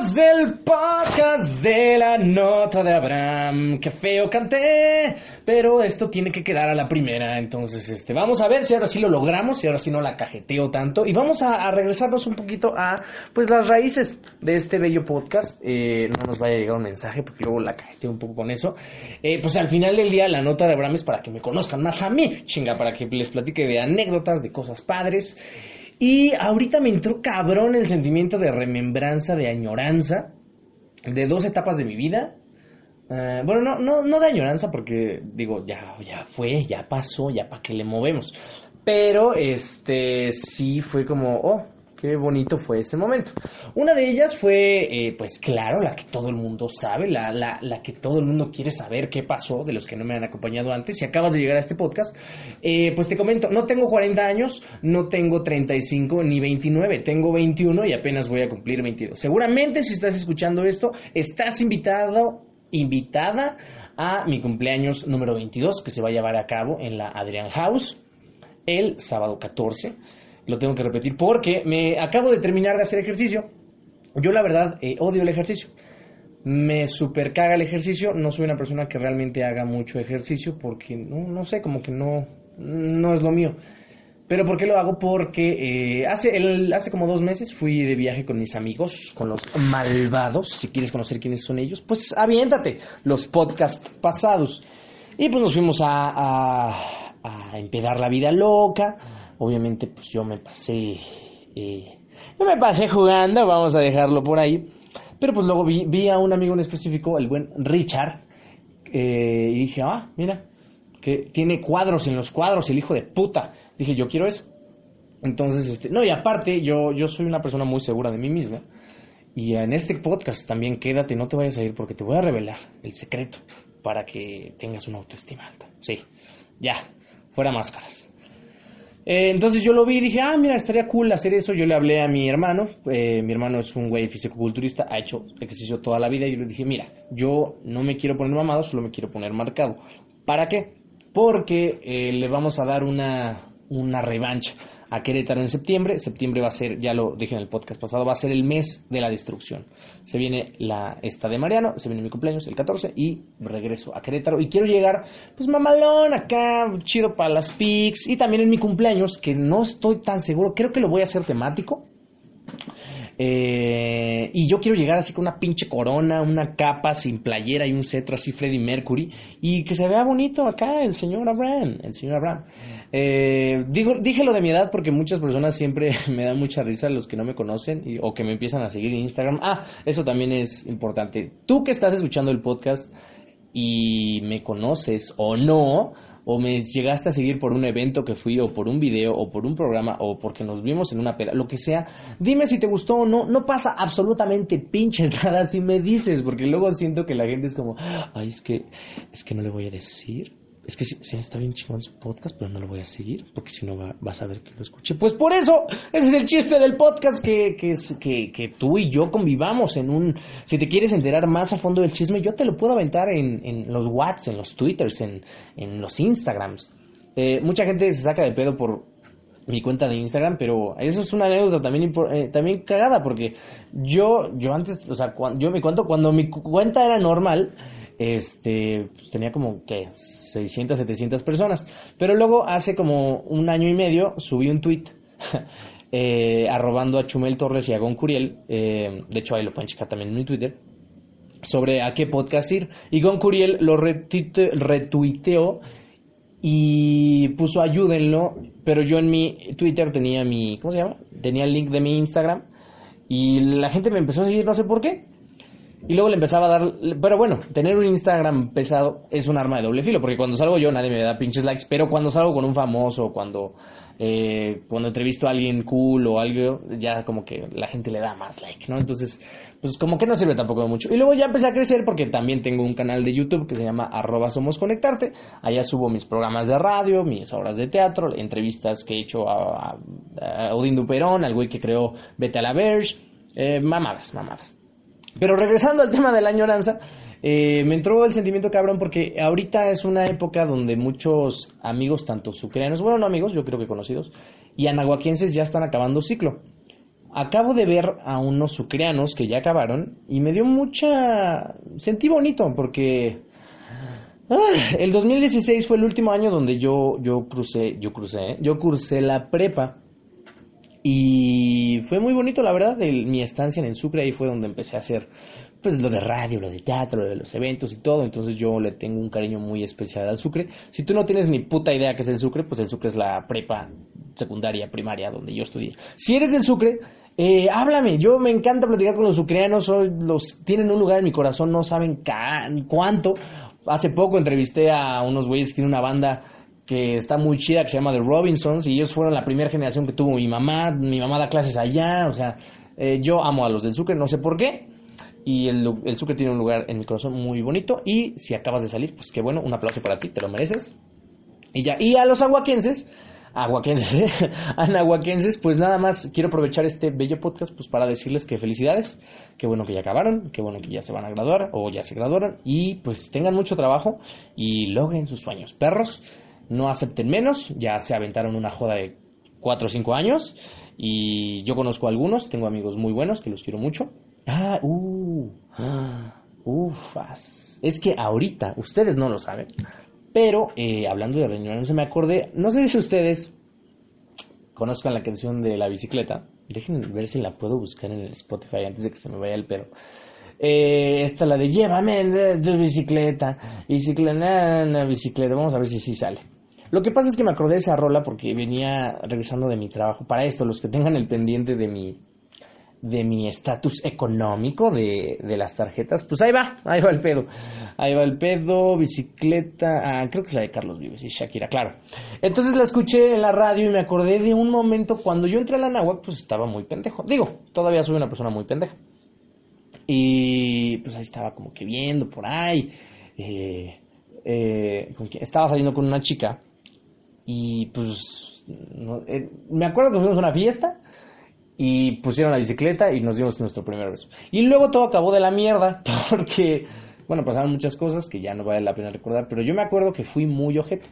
amigos del podcast de la nota de Abraham. Qué feo canté, pero esto tiene que quedar a la primera. Entonces, este, vamos a ver si ahora sí lo logramos, si ahora sí no la cajeteo tanto. Y vamos a, regresarnos un poquito a, pues, las raíces de este bello podcast. Eh, no nos vaya a llegar un mensaje porque luego la cajeteo un poco con eso. Eh, pues al final del día, la nota de Abraham es para que me conozcan más a mí, chinga, para que les platique de anécdotas, de cosas padres. Y ahorita me entró cabrón el sentimiento de remembranza, de añoranza, de dos etapas de mi vida. Eh, bueno, no, no, no de añoranza porque digo, ya, ya fue, ya pasó, ya para qué le movemos. Pero este sí fue como, oh, Qué bonito fue ese momento. Una de ellas fue, eh, pues claro, la que todo el mundo sabe, la, la, la, que todo el mundo quiere saber qué pasó, de los que no me han acompañado antes. Si acabas de llegar a este podcast, eh, pues te comento, no tengo 40 años, no tengo 35 ni 29, tengo 21 y apenas voy a cumplir 22. Seguramente si estás escuchando esto, estás invitado, invitada a mi cumpleaños número 22 que se va a llevar a cabo en la Adrian House el sábado 14 lo tengo que repetir, porque me acabo de terminar de hacer ejercicio. Yo la verdad eh, odio el ejercicio. Me super caga el ejercicio. No soy una persona que realmente haga mucho ejercicio porque no, no sé, como que no, no es lo mío. Pero ¿por qué lo hago? Porque eh, hace, el, hace como dos meses fui de viaje con mis amigos, con los malvados. Si quieres conocer quiénes son ellos, pues aviéntate los podcasts pasados. Y pues nos fuimos a, a, a empedar la vida loca obviamente pues yo me pasé, eh, me pasé jugando, vamos a dejarlo por ahí, pero pues luego vi, a un amigo en específico, el buen Richard, eh, y dije, ah, mira, que tiene cuadros en los cuadros, el hijo de puta, dije, yo quiero eso. Entonces, este, no, y aparte, yo, yo soy una persona muy segura de mí misma. Y en este podcast también quédate, no te vayas a ir porque te voy a revelar el secreto para que tengas una autoestima alta. Sí, ya, fuera máscaras. Eh, entonces yo lo vi y dije, ah, mira, estaría cool hacer eso. Yo le hablé a mi hermano, eh, mi hermano es un güey fisicoculturista, ha hecho ejercicio toda la vida y yo le dije, mira, yo no me quiero poner mamado, solo me quiero poner marcado. ¿Para qué? Porque eh, le vamos a dar una, una revancha a Querétaro en septiembre. Septiembre va a ser, ya lo dije en el podcast pasado, va a ser el mes de la destrucción. Se viene la esta de Mariano, se viene mi cumpleaños el 14 y regreso a Querétaro. Y quiero llegar, pues mamalón, acá, chido para las pics. Y también en mi cumpleaños, que no estoy tan seguro, creo que lo voy a hacer temático. Eh, y yo quiero llegar así con una pinche corona, una capa sin playera y un cetro así Freddie Mercury y que se vea bonito acá el señor Abraham, el señor Abraham. Eh, digo, dije lo de mi edad porque muchas personas siempre me dan mucha risa los que no me conocen o que me empiezan a seguir en Instagram. Ah, eso también es importante. Tú que estás escuchando el podcast y me conoces o no, o me llegaste a seguir por un evento que fui, o por un video, o por un programa, o porque nos vimos en una peda, lo que sea, dime si te gustó o no, no pasa absolutamente pinches nada si me dices, porque luego siento que la gente es como, ay, es que, es que no le voy a decir, es que sí, está bien chingón su podcast, pero no lo voy a seguir, porque si no va, vas a ver que lo escuche. Pues por eso, ese es el chiste del podcast, que, que, que, que tú y yo convivamos en un... Si te quieres enterar más a fondo del chisme, yo te lo puedo aventar en, en los Whats, en los Twitters, en, en los Instagrams. Eh, mucha gente se saca de pedo por mi cuenta de Instagram, pero eso es una anécdota también, eh, también cagada, porque yo, yo antes, o sea, yo me cuento, cuando mi cuenta era normal este, pues, tenía como que 600, 700 personas. Pero luego hace como un año y medio subí un tweet eh, arrobando a Chumel Torres y a Gon Curiel, eh, de hecho ahí lo pueden checar también en mi Twitter, sobre a qué podcast ir. Y Gon Curiel lo retuiteó y puso ayúdenlo, pero yo en mi Twitter tenía mi, ¿cómo se llama? Tenía el link de mi Instagram y la gente me empezó a seguir, no sé por qué. Y luego le empezaba a dar. Pero bueno, tener un Instagram pesado es un arma de doble filo, porque cuando salgo yo nadie me da pinches likes, pero cuando salgo con un famoso, cuando, eh, cuando entrevisto a alguien cool o algo, ya como que la gente le da más like, ¿no? Entonces, pues como que no sirve tampoco de mucho. Y luego ya empecé a crecer porque también tengo un canal de YouTube que se llama arroba somos conectarte. Allá subo mis programas de radio, mis obras de teatro, entrevistas que he hecho a, a, Odín Duperón, al güey que creó Vete a la Verge, eh, mamadas, mamadas. Pero regresando al tema de la añoranza, eh, me entró el sentimiento cabrón porque ahorita es una época donde muchos amigos, tanto sucreanos, bueno, no amigos, yo creo que conocidos, y anahuaquienses ya están acabando ciclo. acabo de ver a unos sucreanos que ya acabaron y me dio mucha... sentí bonito porque... ah, el 2016 fue el último año donde yo, yo crucé, yo crucé, ¿eh? yo cursé la prepa y fue muy bonito, la verdad, el- mi estancia en el Sucre, ahí fue donde empecé a hacer pues lo de radio, lo de teatro, lo de los eventos y todo, entonces yo le tengo un cariño muy especial al Sucre. Si tú no tienes ni puta idea qué es el Sucre, pues el Sucre es la prepa secundaria, primaria, donde yo estudié. Si eres del Sucre, eh, háblame, yo me encanta platicar con los sucreanos, soy- los, tienen un lugar en mi corazón, no saben cuánto. Hace poco entrevisté a unos güeyes que tienen una banda que está muy chida, que se llama The Robinsons, y ellos fueron la primera generación que tuvo mi mamá, mi mamá da clases allá, o sea, eh, yo amo a los del Sucre, no sé por qué, y el, el Sucre tiene un lugar en mi corazón muy bonito, y si acabas de salir, pues qué bueno, un aplauso para ti, te lo mereces, y ya, y a los aguaquenses, aguaquenses, ¿eh? anahuaquenses, pues nada más quiero aprovechar este bello podcast pues para decirles que felicidades, qué bueno que ya acabaron, qué bueno que ya se van a graduar o ya se graduaron y pues tengan mucho trabajo y logren sus sueños. Perros, no acepten menos, ya se aventaron una joda de 4 o 5 años y yo conozco a algunos, tengo amigos muy buenos que los quiero mucho. Ah, uh, ufas. Es que ahorita, ustedes no lo saben, pero eh, hablando de se me acordé, no sé si ustedes conozcan la canción de la bicicleta. Dejen ver si la puedo buscar en el Spotify antes de que se me vaya el pedo. Eh, esta la de llévame de bicicleta, bicicleta, bicicleta. Vamos a ver si sí sale. Lo que pasa es que me acordé de esa rola porque venía regresando de mi trabajo. Para esto, los que tengan el pendiente de mi de mi estatus económico de, de las tarjetas, pues ahí va, ahí va el pedo. Ahí va el pedo, bicicleta, ah, creo que es la de Carlos Vives y Shakira, claro. Entonces la escuché en la radio y me acordé de un momento cuando yo entré a la náhuatl, pues estaba muy pendejo. Digo, todavía soy una persona muy pendeja. Y pues ahí estaba como que viendo por ahí. eh, eh, estaba saliendo con una chica y pues no- eh, me acuerdo que fuimos a una fiesta y pusieron la bicicleta y nos dimos nuestro primer beso. Y luego todo acabó de la mierda porque, bueno, pasaron muchas cosas que ya no vale la pena recordar, pero yo me acuerdo que fui muy ojete.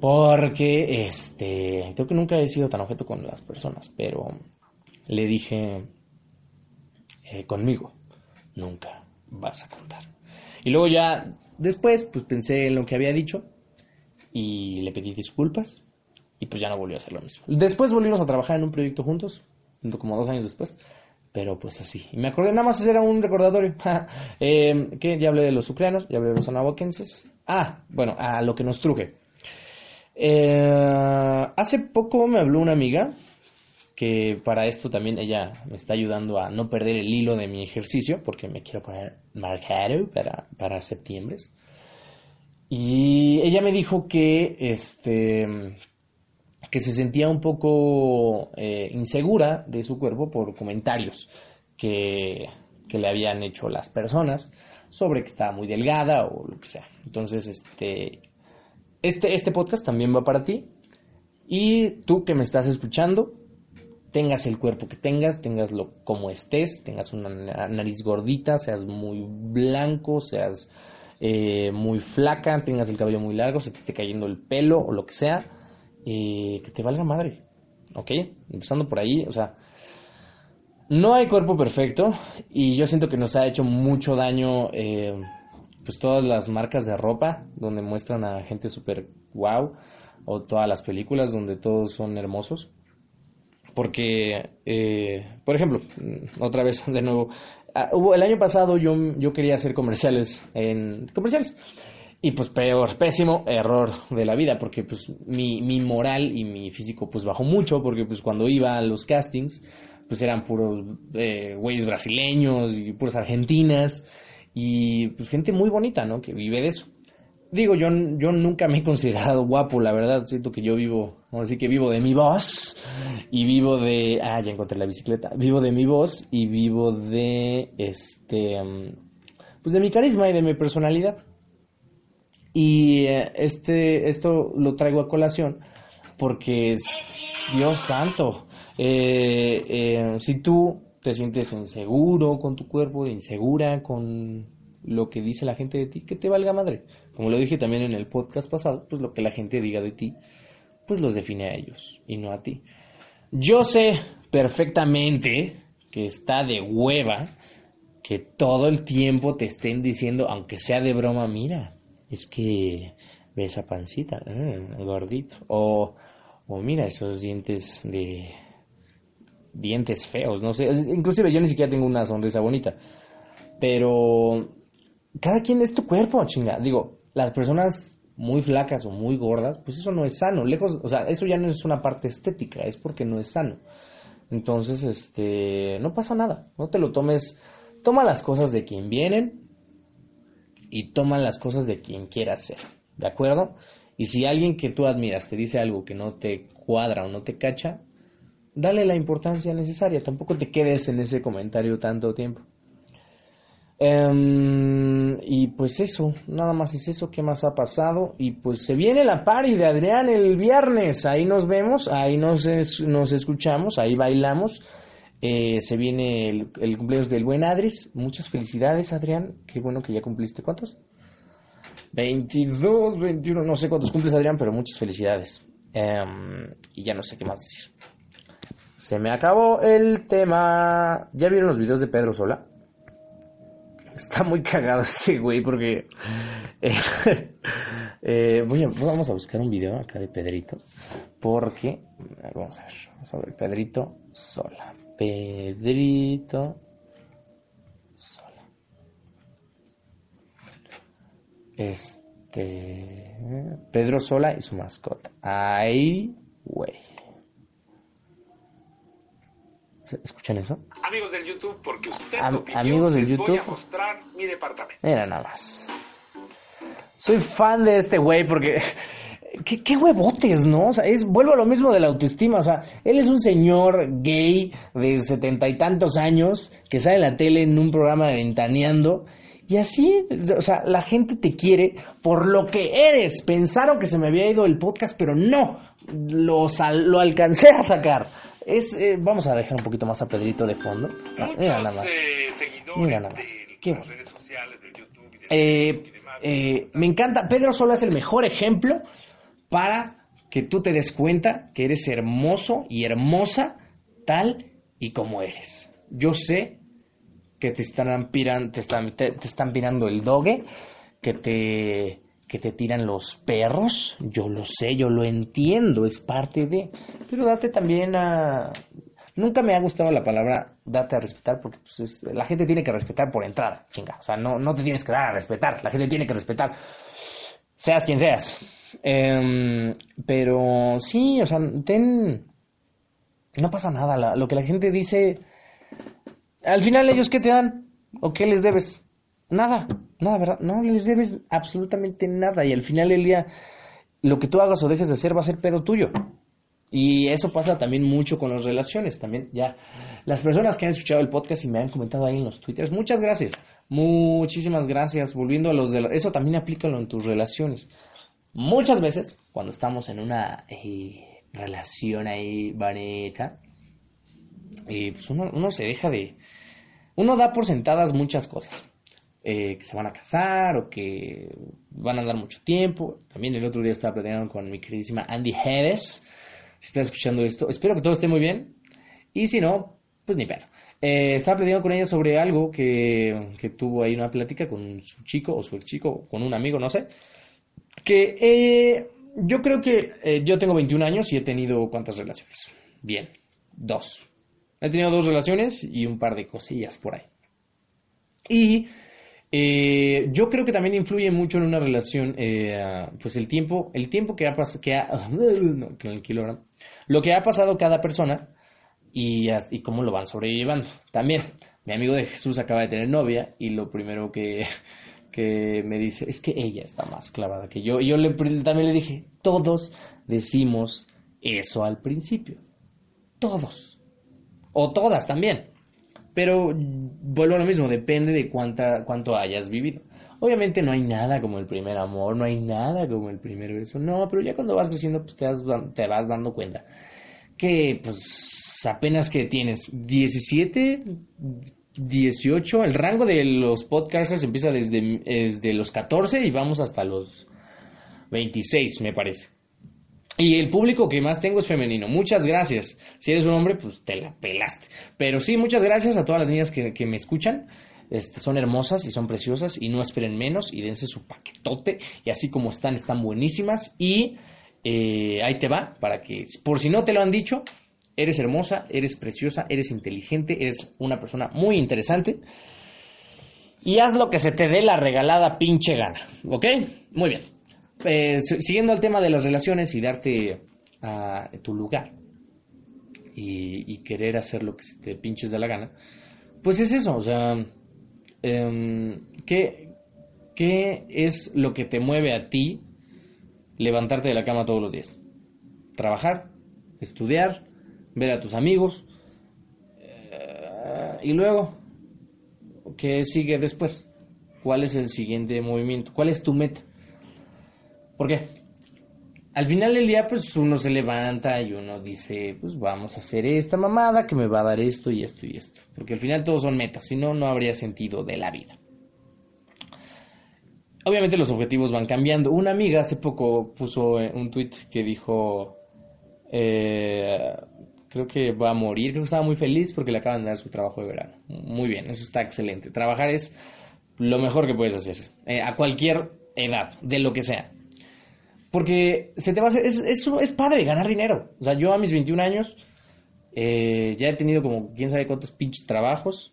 Porque, este, creo que nunca he sido tan objeto con las personas, pero le dije, eh, conmigo, nunca vas a contar. Y luego ya, después, pues pensé en lo que había dicho y le pedí disculpas y pues ya no volvió a hacer lo mismo. Después volvimos a trabajar en un proyecto juntos, como dos años después, pero pues así. Y me acordé, nada más era un recordatorio. eh, que ya hablé de los ucranianos, ya hablé de los anahuaquenses. Ah, bueno, a lo que nos truje. Eh, hace poco me habló una amiga que para esto también ella me está ayudando a no perder el hilo de mi ejercicio porque me quiero poner marcado para, para septiembre. Y ella me dijo que este que se sentía un poco eh, insegura de su cuerpo por comentarios que, que le habían hecho las personas sobre que estaba muy delgada o lo que sea. Entonces, este, este, este podcast también va para ti. Y tú que me estás escuchando, tengas el cuerpo que tengas, tengaslo como estés, tengas una na- nariz gordita, seas muy blanco, seas eh, muy flaca, tengas el cabello muy largo, se te esté cayendo el pelo o lo que sea, eh, que te valga madre, ¿ok? Empezando por ahí, o sea, no hay cuerpo perfecto y yo siento que nos ha hecho mucho daño eh, pues todas las marcas de ropa donde muestran a gente súper wow o todas las películas donde todos son hermosos porque eh, por ejemplo otra vez de nuevo hubo el año pasado yo, yo quería hacer comerciales en comerciales y pues peor, pésimo error de la vida, porque pues mi, mi moral y mi físico pues bajó mucho, porque pues cuando iba a los castings, pues eran puros eh, güeyes brasileños y puras argentinas, y pues gente muy bonita, ¿no? Que vive de eso. Digo, yo, yo nunca me he considerado guapo, la verdad, siento que yo vivo, ahora sí que vivo de mi voz, y vivo de, ah, ya encontré la bicicleta, vivo de mi voz y vivo de, este, mm, pues de mi carisma y de mi personalidad. Y eh, este, esto lo traigo a colación porque es Dios santo. Eh, eh, si tú te sientes inseguro con tu cuerpo, insegura con lo que dice la gente de ti, que te valga madre. Como lo dije también en el podcast pasado, pues lo que la gente diga de ti, pues los define a ellos y no a ti. Yo sé perfectamente que está de hueva que todo el tiempo te estén diciendo, aunque sea de broma, mira, es que ve esa pancita, mm, gordito. O, o mira esos dientes de dientes feos, no sé. Inclusive yo ni siquiera tengo una sonrisa bonita. Pero cada quien es tu cuerpo, chinga. Digo, las personas muy flacas o muy gordas, pues eso no es sano. Lejos, o sea, eso ya no es una parte estética, es porque no es sano. Entonces, este, no pasa nada. No te lo tomes. Toma las cosas de quien vienen y toma las cosas de quien quieras ser. ¿De acuerdo? Y si alguien que tú admiras te dice algo que no te cuadra o no te cacha, dale la importancia necesaria. Tampoco te quedes en ese comentario tanto tiempo. Em, y pues eso, nada más es eso, ¿qué más ha pasado? Y pues se viene la party de Adrián el viernes, ahí nos vemos, ahí nos, nos escuchamos, ahí bailamos. Eh, se viene el, el, cumpleaños del buen Adris. Muchas felicidades, Adrián. Qué bueno que ya cumpliste. ¿Cuántos? 22, 21, no sé cuántos cumples, Adrián, pero muchas felicidades. Em, y ya no sé qué más decir. Se me acabó el tema. ¿Ya vieron los videos de Pedro Sola? Está muy cagado este güey porque... Eh, eh, vamos a buscar un video acá de Pedrito. Porque... Vamos a ver. Vamos a ver. Pedrito Sola. Pedrito Sola. Este... Pedro Sola y su mascota. Ay, güey. ¿Escuchan eso? Amigos del YouTube, porque usted Am amigos del YouTube. voy a mostrar mi departamento. Mira nada más. Soy fan de este güey porque ¿Qué, qué, huevotes, ¿no? O sea, es, vuelvo a lo mismo de la autoestima. O sea, él es un señor gay de setenta y tantos años que sale en la tele en un programa de ventaneando. Y así, o sea, la gente te quiere por lo que eres. Pensaron que se me había ido el podcast, pero no. Lo, lo alcancé a sacar. Es, eh, vamos a dejar un poquito más a Pedrito de fondo. Ah, mira nada más. Eh, mira nada más. Qué del eh, eh, me encanta. Pedro Sola es el mejor ejemplo para que tú te des cuenta que eres hermoso y hermosa tal y como eres. Yo sé que te están, piran, te están, te, te están pirando el dogue, que te, que te tiran los perros, yo lo sé, yo lo entiendo, es parte de... Pero date también a... Nunca me ha gustado la palabra date a respetar porque pues, es- la gente tiene que respetar por entrada, chinga. O sea, no, no te tienes que dar a respetar, la gente tiene que respetar, seas quien seas. Em, pero sí, o sea, ten... No pasa nada, lo que la gente dice... Al final ellos qué te dan o qué les debes? Nada, nada, ¿verdad? No les debes absolutamente nada y al final del día lo que tú hagas o dejes de hacer va a ser pedo tuyo. Y eso pasa también mucho con las relaciones, también ya. Las personas que han escuchado el podcast y me han comentado ahí en los twitters, muchas gracias, muchísimas gracias. Volviendo a los de... la- Eso también aplícalo en tus relaciones. Muchas veces, cuando estamos en una eh, relación ahí bonita, eh, pues uno, uno se deja de... Uno da por sentadas muchas cosas. Eh, que se van a casar o que van a dar mucho tiempo. También el otro día estaba platicando con mi queridísima Andy Hedges. Si estás escuchando esto, espero que todo esté muy bien. Y si no, pues ni pedo. Eh, estaba platicando con ella sobre algo que, que tuvo ahí una plática con su chico o su ex chico, con un amigo, no sé. Que eh, yo creo que eh, yo tengo 21 años y he tenido cuántas relaciones. Bien, dos. He tenido dos relaciones y un par de cosillas por ahí. Y eh, yo creo que también influye mucho en una relación, eh, pues el tiempo, el tiempo que ha pasado, lo que ha pasado cada persona y cómo lo van sobrellevando. También, mi amigo de Jesús acaba de tener novia y lo primero que, que me dice es que ella está más clavada que yo. Y yo le, también le dije, todos decimos eso al principio. Todos. O todas también. Pero vuelvo a lo mismo, depende de cuánta, cuánto hayas vivido. Obviamente no hay nada como el primer amor, no hay nada como el primer beso. No, pero ya cuando vas creciendo, pues te vas, te vas dando cuenta que pues apenas que tienes 17, 18, el rango de los podcasters empieza desde, desde los 14 y vamos hasta los 26, me parece. Y el público que más tengo es femenino. Muchas gracias. Si eres un hombre, pues te la pelaste. Pero sí, muchas gracias a todas las niñas que, que me escuchan. Este, son hermosas y son preciosas y no esperen menos y dense su paquetote. Y así como están, están buenísimas. Y eh, ahí te va, para que, por si no te lo han dicho, eres hermosa, eres preciosa, eres inteligente, eres una persona muy interesante. Y haz lo que se te dé la regalada pinche gana. ¿Ok? Muy bien. Eh, siguiendo al tema de las relaciones y darte a tu lugar y, querer hacer lo que te pinches de la gana, pues es eso, o sea, em, ¿qué, ¿qué es lo que te mueve a ti levantarte de la cama todos los días? Trabajar, estudiar, ver a tus amigos eh, y luego, ¿qué sigue después? ¿Cuál es el siguiente movimiento? ¿Cuál es tu meta? ¿Por qué? Al final del día, pues uno se levanta y uno dice, pues vamos a hacer esta mamada que me va a dar esto y esto y esto. Porque al final todos son metas, si no, no habría sentido de la vida. Obviamente los objetivos van cambiando. Una amiga hace poco puso un tweet que dijo, eh, creo que va a morir, creo que estaba muy feliz porque le acaban de dar su trabajo de verano. Muy bien, eso está excelente. Trabajar es lo mejor que puedes hacer, eh, a cualquier edad, de lo que sea. Porque se te va a hacer, es, es, padre ganar dinero. O sea, yo a mis 21 años eh, ya he tenido como quién sabe cuántos pinches trabajos.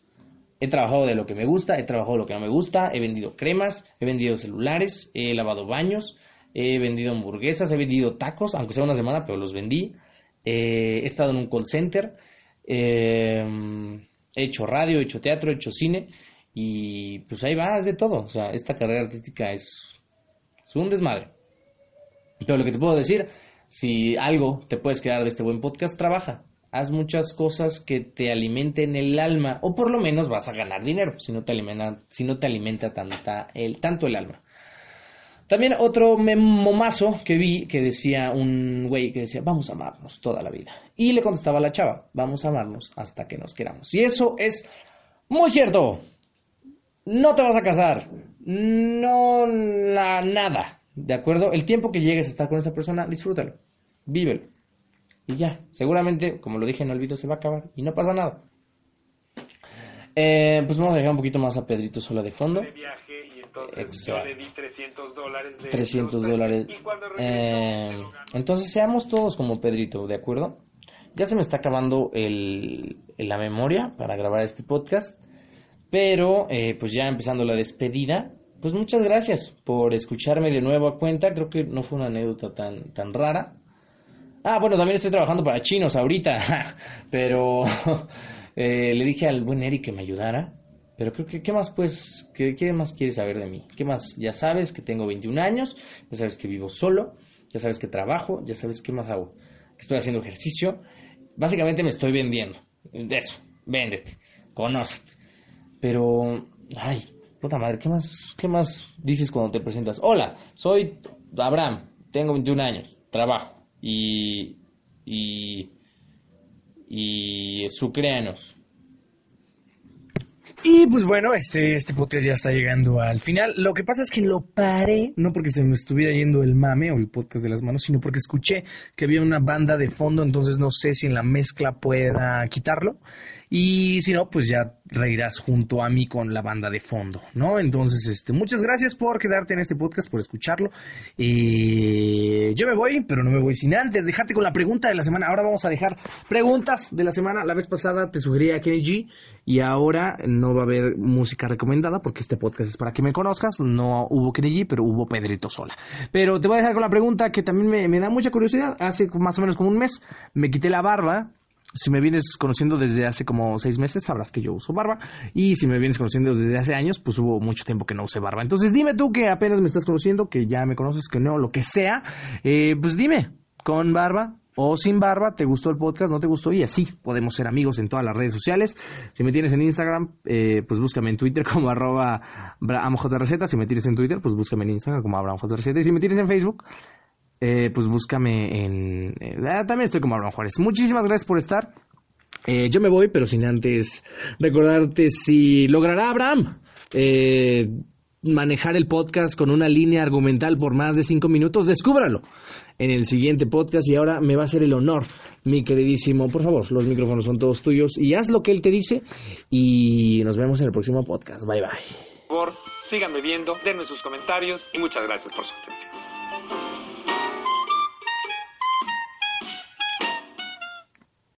He trabajado de lo que me gusta, he trabajado de lo que no me gusta, he vendido cremas, he vendido celulares, he lavado baños, he vendido hamburguesas, he vendido tacos, aunque sea una semana, pero los vendí. Eh, he estado en un call center, eh, he hecho radio, he hecho teatro, he hecho cine y pues ahí vas de todo. O sea, esta carrera artística es, es un desmadre. Pero lo que te puedo decir, si algo te puedes quedar de este buen podcast, trabaja. Haz muchas cosas que te alimenten el alma, o por lo menos vas a ganar dinero, si no te alimenta, si no te alimenta el, tanto el alma. También otro memomazo que vi que decía un güey que decía, vamos a amarnos toda la vida. Y le contestaba a la chava, vamos a amarnos hasta que nos queramos. Y eso es muy cierto. No te vas a casar. No, la, nada. ¿De acuerdo? El tiempo que llegues a estar con esa persona, disfrútalo, vívelo. Y ya, seguramente, como lo dije en el video, se va a acabar y no pasa nada. Eh, pues vamos a dejar un poquito más a Pedrito Sola de fondo. De viaje y entonces yo le di 300 dólares. De 300 dólares. Eh, entonces seamos todos como Pedrito, ¿de acuerdo? Ya se me está acabando el, la memoria para grabar este podcast, pero eh, pues ya empezando la despedida, pues muchas gracias por escucharme de nuevo a cuenta. Creo que no fue una anécdota tan, tan rara. Ah, bueno, también estoy trabajando para chinos ahorita, pero eh, le dije al buen Eric que me ayudara. Pero creo que, ¿qué más pues, qué, más quieres saber de mí? ¿Qué más? Ya sabes que tengo 21 años, ya sabes que vivo solo, ya sabes que trabajo, ya sabes qué más hago. Que estoy haciendo ejercicio. Básicamente me estoy vendiendo. Eso, véndete, conócete. Pero, ay, Puta madre, ¿qué más, ¿qué más dices cuando te presentas? Hola, soy Abraham, tengo 21 años, trabajo y. y. y. sucreanos. Y pues bueno, este, este podcast ya está llegando al final. Lo que pasa es que lo paré, no porque se me estuviera yendo el mame o el podcast de las manos, sino porque escuché que había una banda de fondo, entonces no sé si en la mezcla pueda quitarlo. Y si no, pues ya reirás junto a mí con la banda de fondo, ¿no? Entonces, este, muchas gracias por quedarte en este podcast, por escucharlo. Eh, yo me voy, pero no me voy sin antes dejarte con la pregunta de la semana. Ahora vamos a dejar preguntas de la semana. La vez pasada te sugerí a Kenny G y ahora no va a haber música recomendada porque este podcast es para que me conozcas. No hubo Kenny G, pero hubo Pedrito Sola. Pero te voy a dejar con la pregunta que también me, me da mucha curiosidad. Hace más o menos como un mes me quité la barba si me vienes conociendo desde hace como seis meses, sabrás que yo uso barba. Y si me vienes conociendo desde hace años, pues hubo mucho tiempo que no usé barba. Entonces dime tú que apenas me estás conociendo, que ya me conoces, que no, lo que sea. Eh, pues dime, con barba, o sin barba, ¿te gustó el podcast? ¿No te gustó? Y así podemos ser amigos en todas las redes sociales. Si me tienes en Instagram, eh, pues búscame en Twitter como arroba Si me tienes en Twitter, pues búscame en Instagram como AbrahamJRZ. Y si me tienes en Facebook, eh, pues búscame en... Eh, ah, también estoy como Abraham Juárez. Muchísimas gracias por estar. Eh, yo me voy, pero sin antes recordarte si logrará Abraham manejar el podcast con una línea argumental por más de cinco minutos, descúbralo en el siguiente podcast y ahora me va a hacer el honor, mi queridísimo. Por favor, los micrófonos son todos tuyos y haz lo que él te dice y nos vemos en el próximo podcast. Bye bye. Por favor, síganme viendo, denme sus comentarios y muchas gracias por su atención.